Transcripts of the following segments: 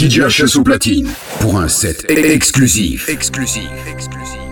DJ HS au platine pour un set exclusif. Exclusif. Exclusif.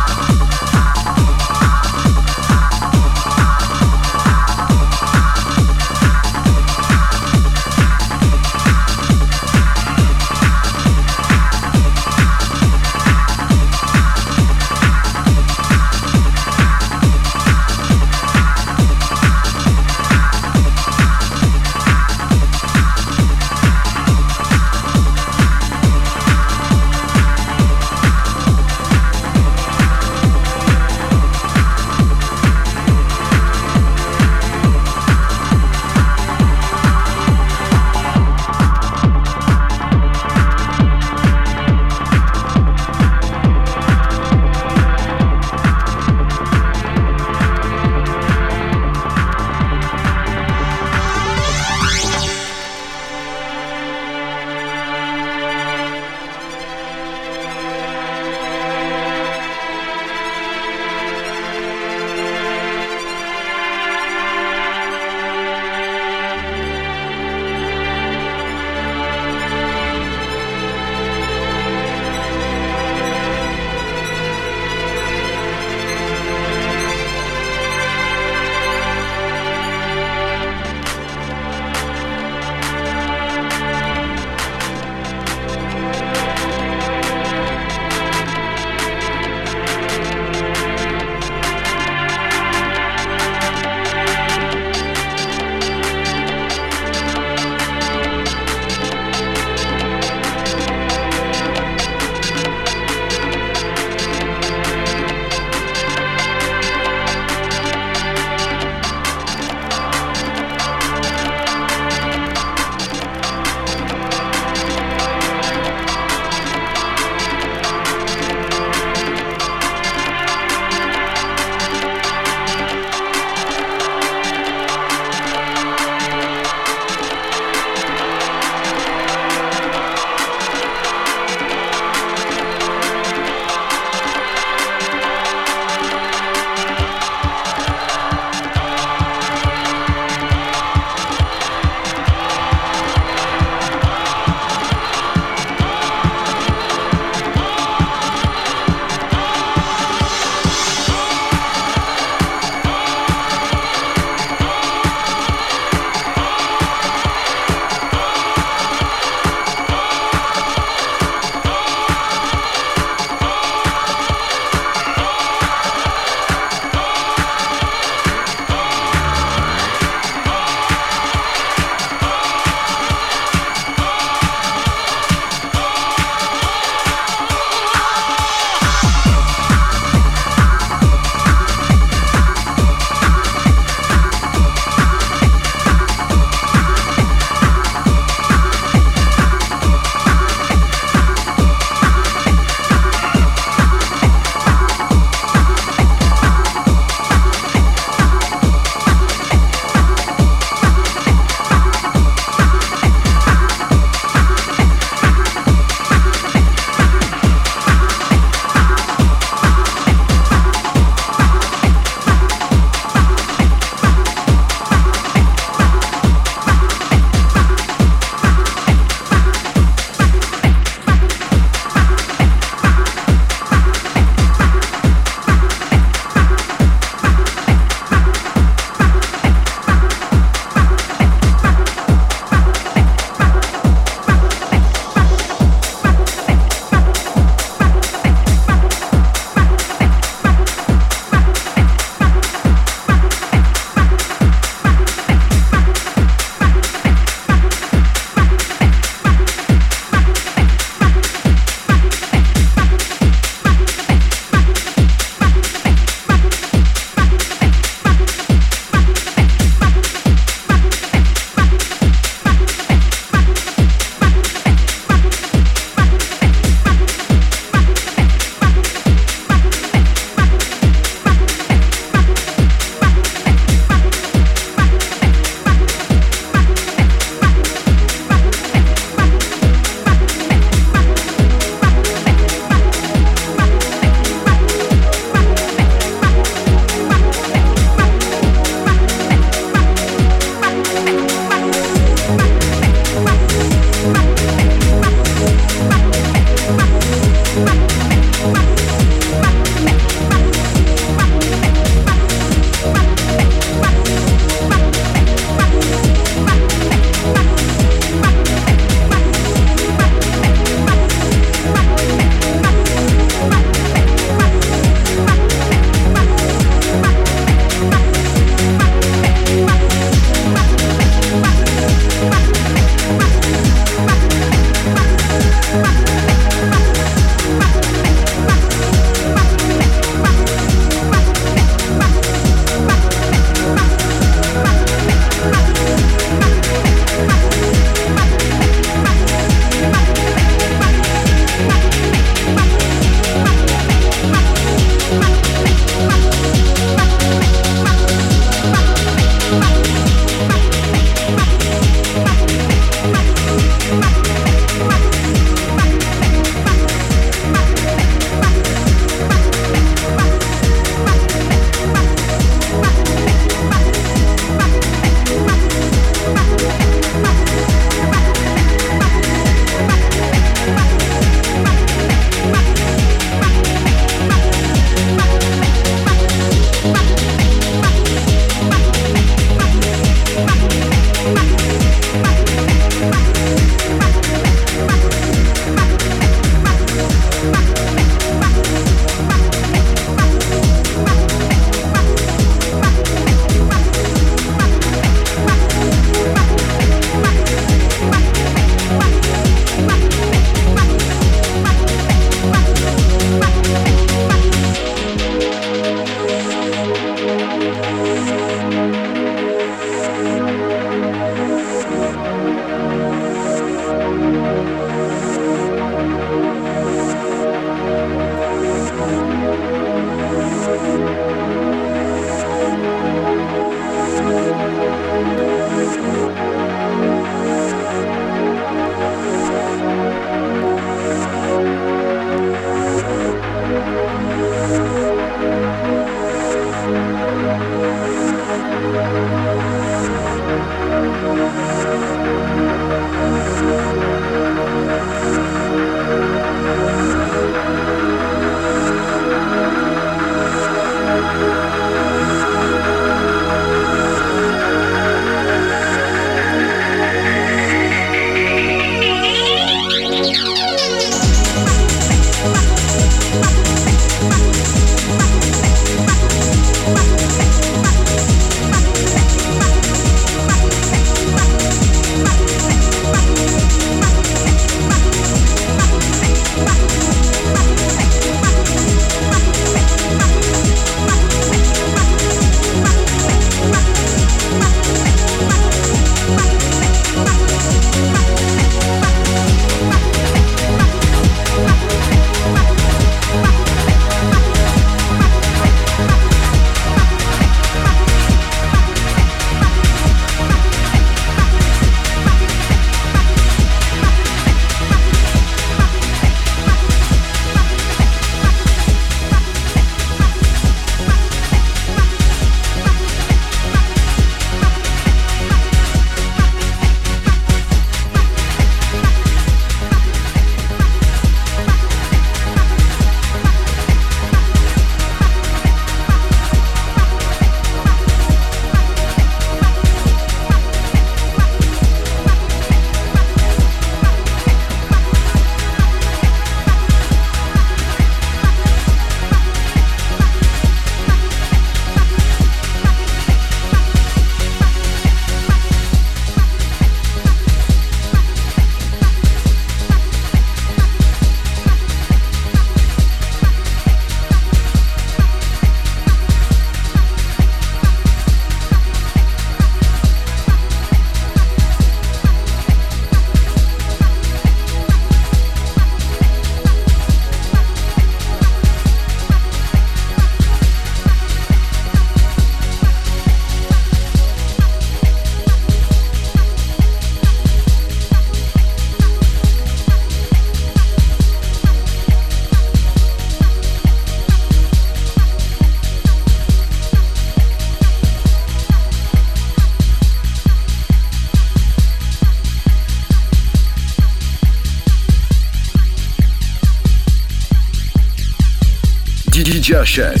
Show.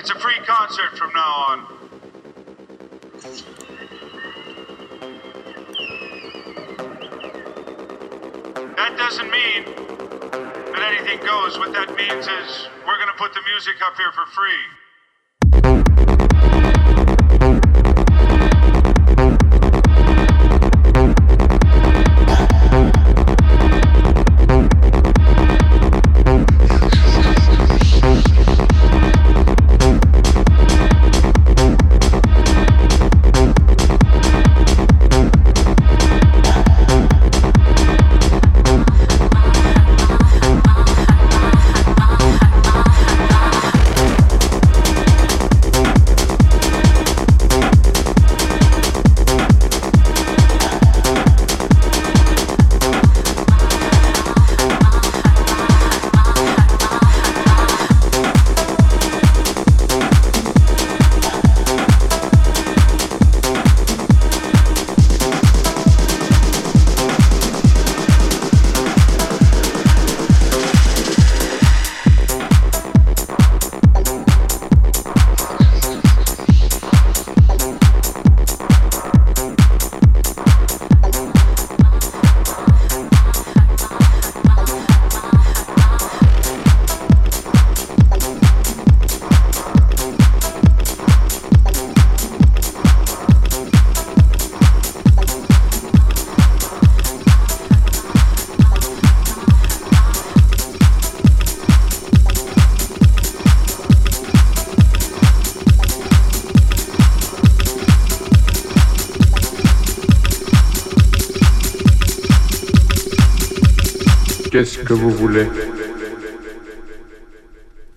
It's a free concert from now on. That doesn't mean that anything goes. What that means is we're going to put the music up here for free.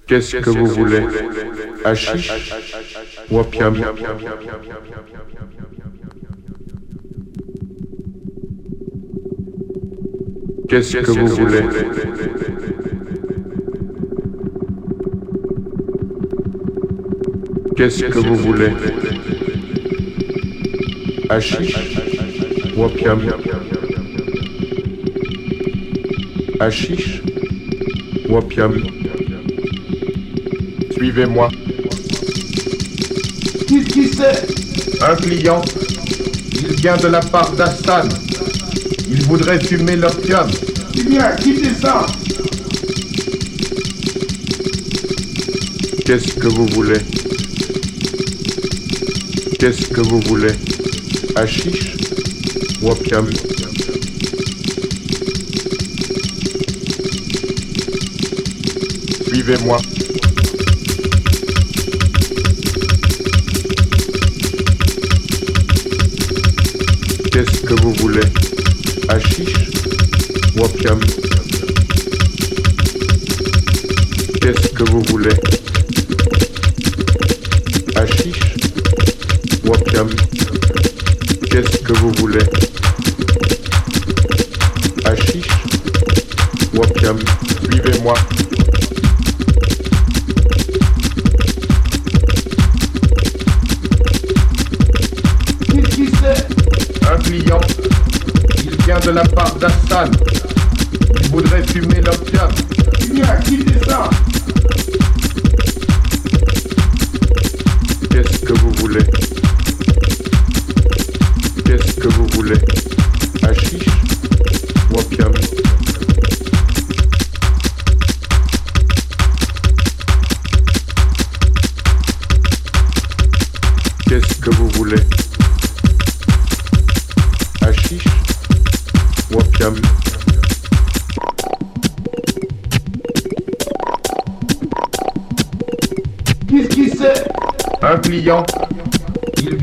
Qu'est-ce que vous voulez? Hachiche opium Qu'est-ce que vous voulez? Qu'est-ce que vous voulez? Hachiche ou Hachiche ou opium Suivez-moi. Qu'est-ce qui c'est? Un client. Il vient de la part d'Astan. Il voudrait fumer l'opium. Eh bien, quittez ça Qu'est-ce que vous voulez? Qu'est-ce que vous voulez? Hachiche ou opium Suivez-moi. Qu'est-ce que vous voulez? Hachiche opium? Qu'est-ce que vous voulez?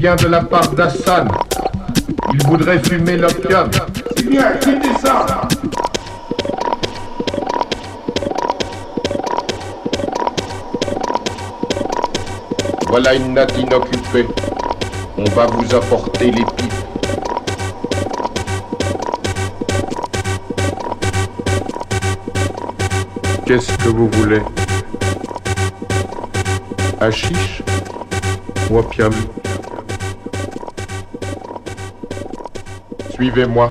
Vient de la part d'Hassan. Il voudrait fumer l'opium. Eh bien, quittez ça Voilà une natte inoccupée. On va vous apporter les pipes. Qu'est-ce que vous voulez? Hachiche Wapiam. Suivez-moi.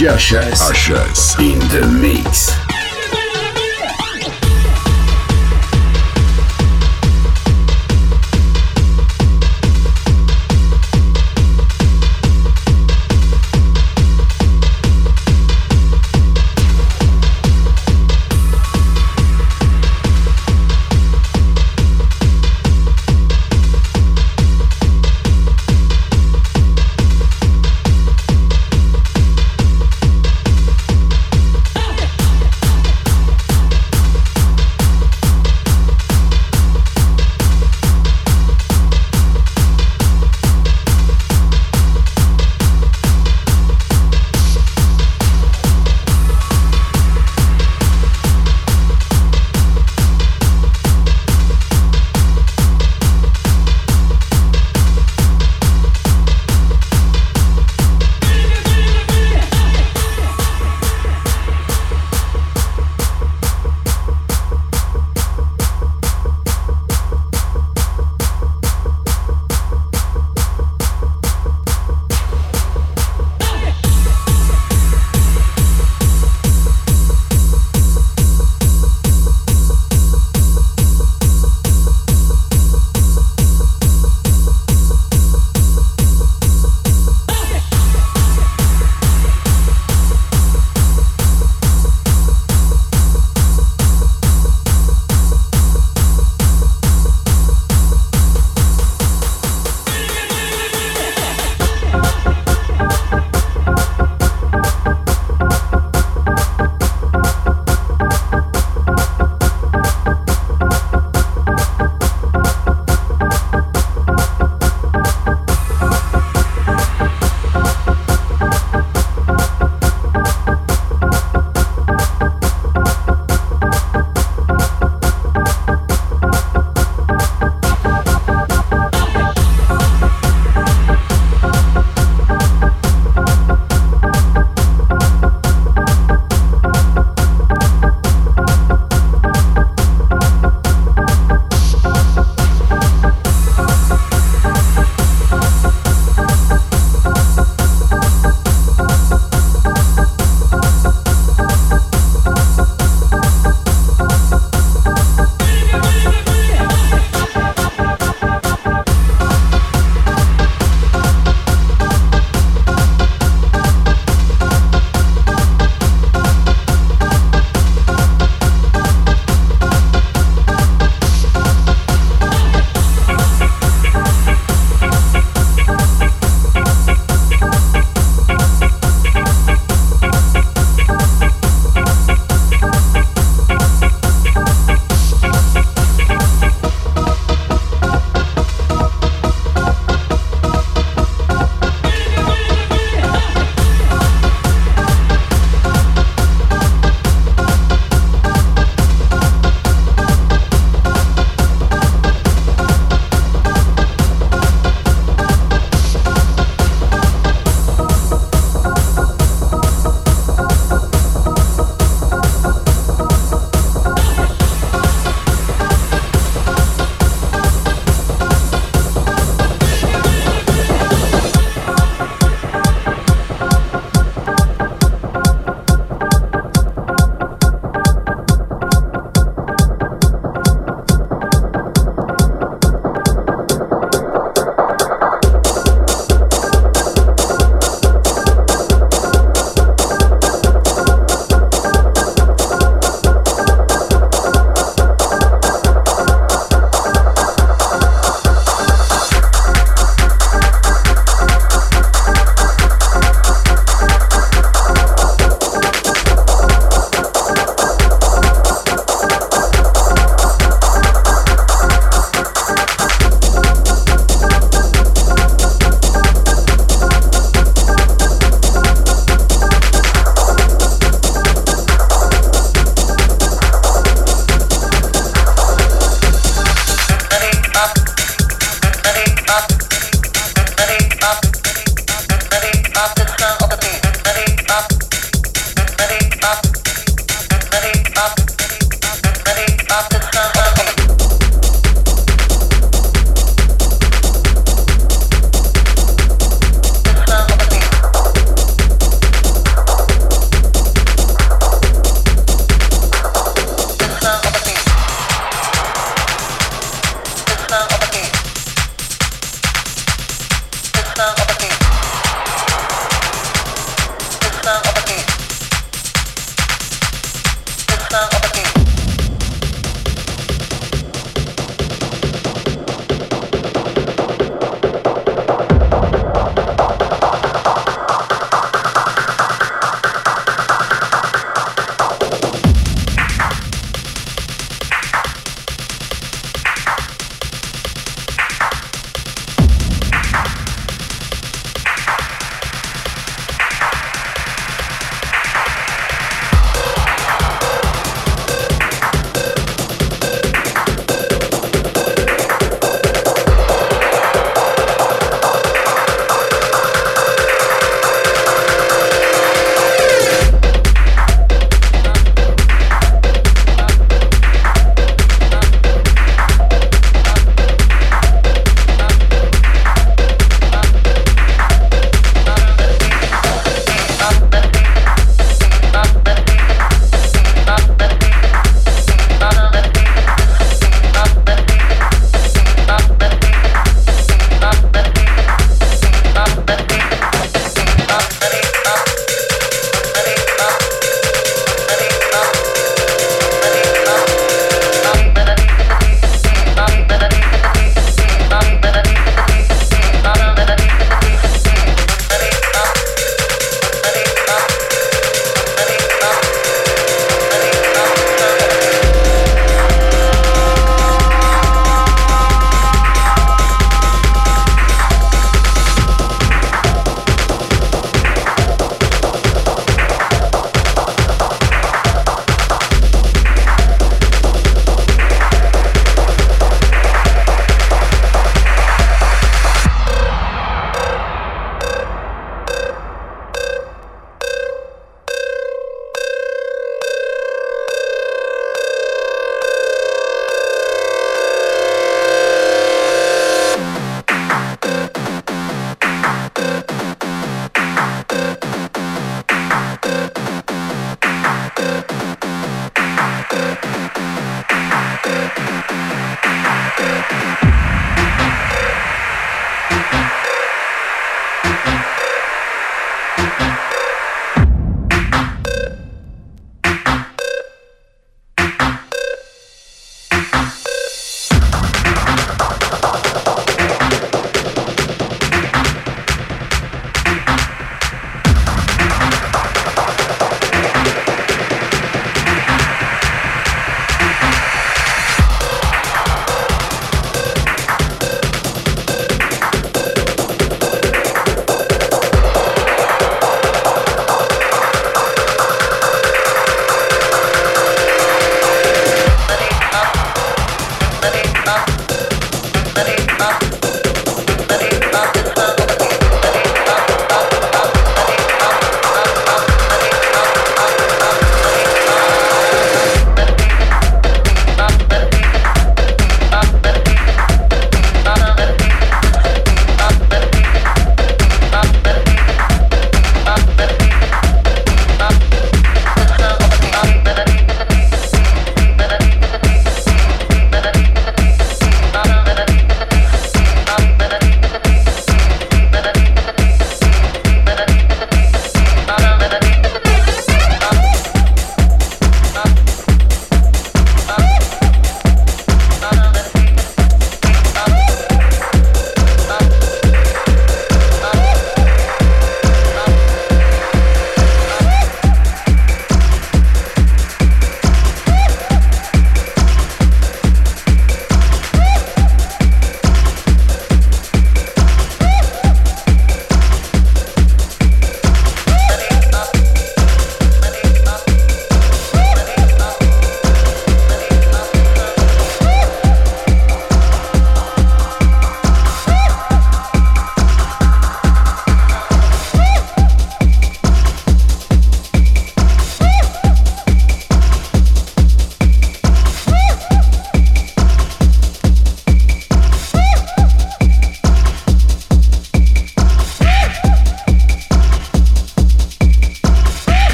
Josh S. In the mix.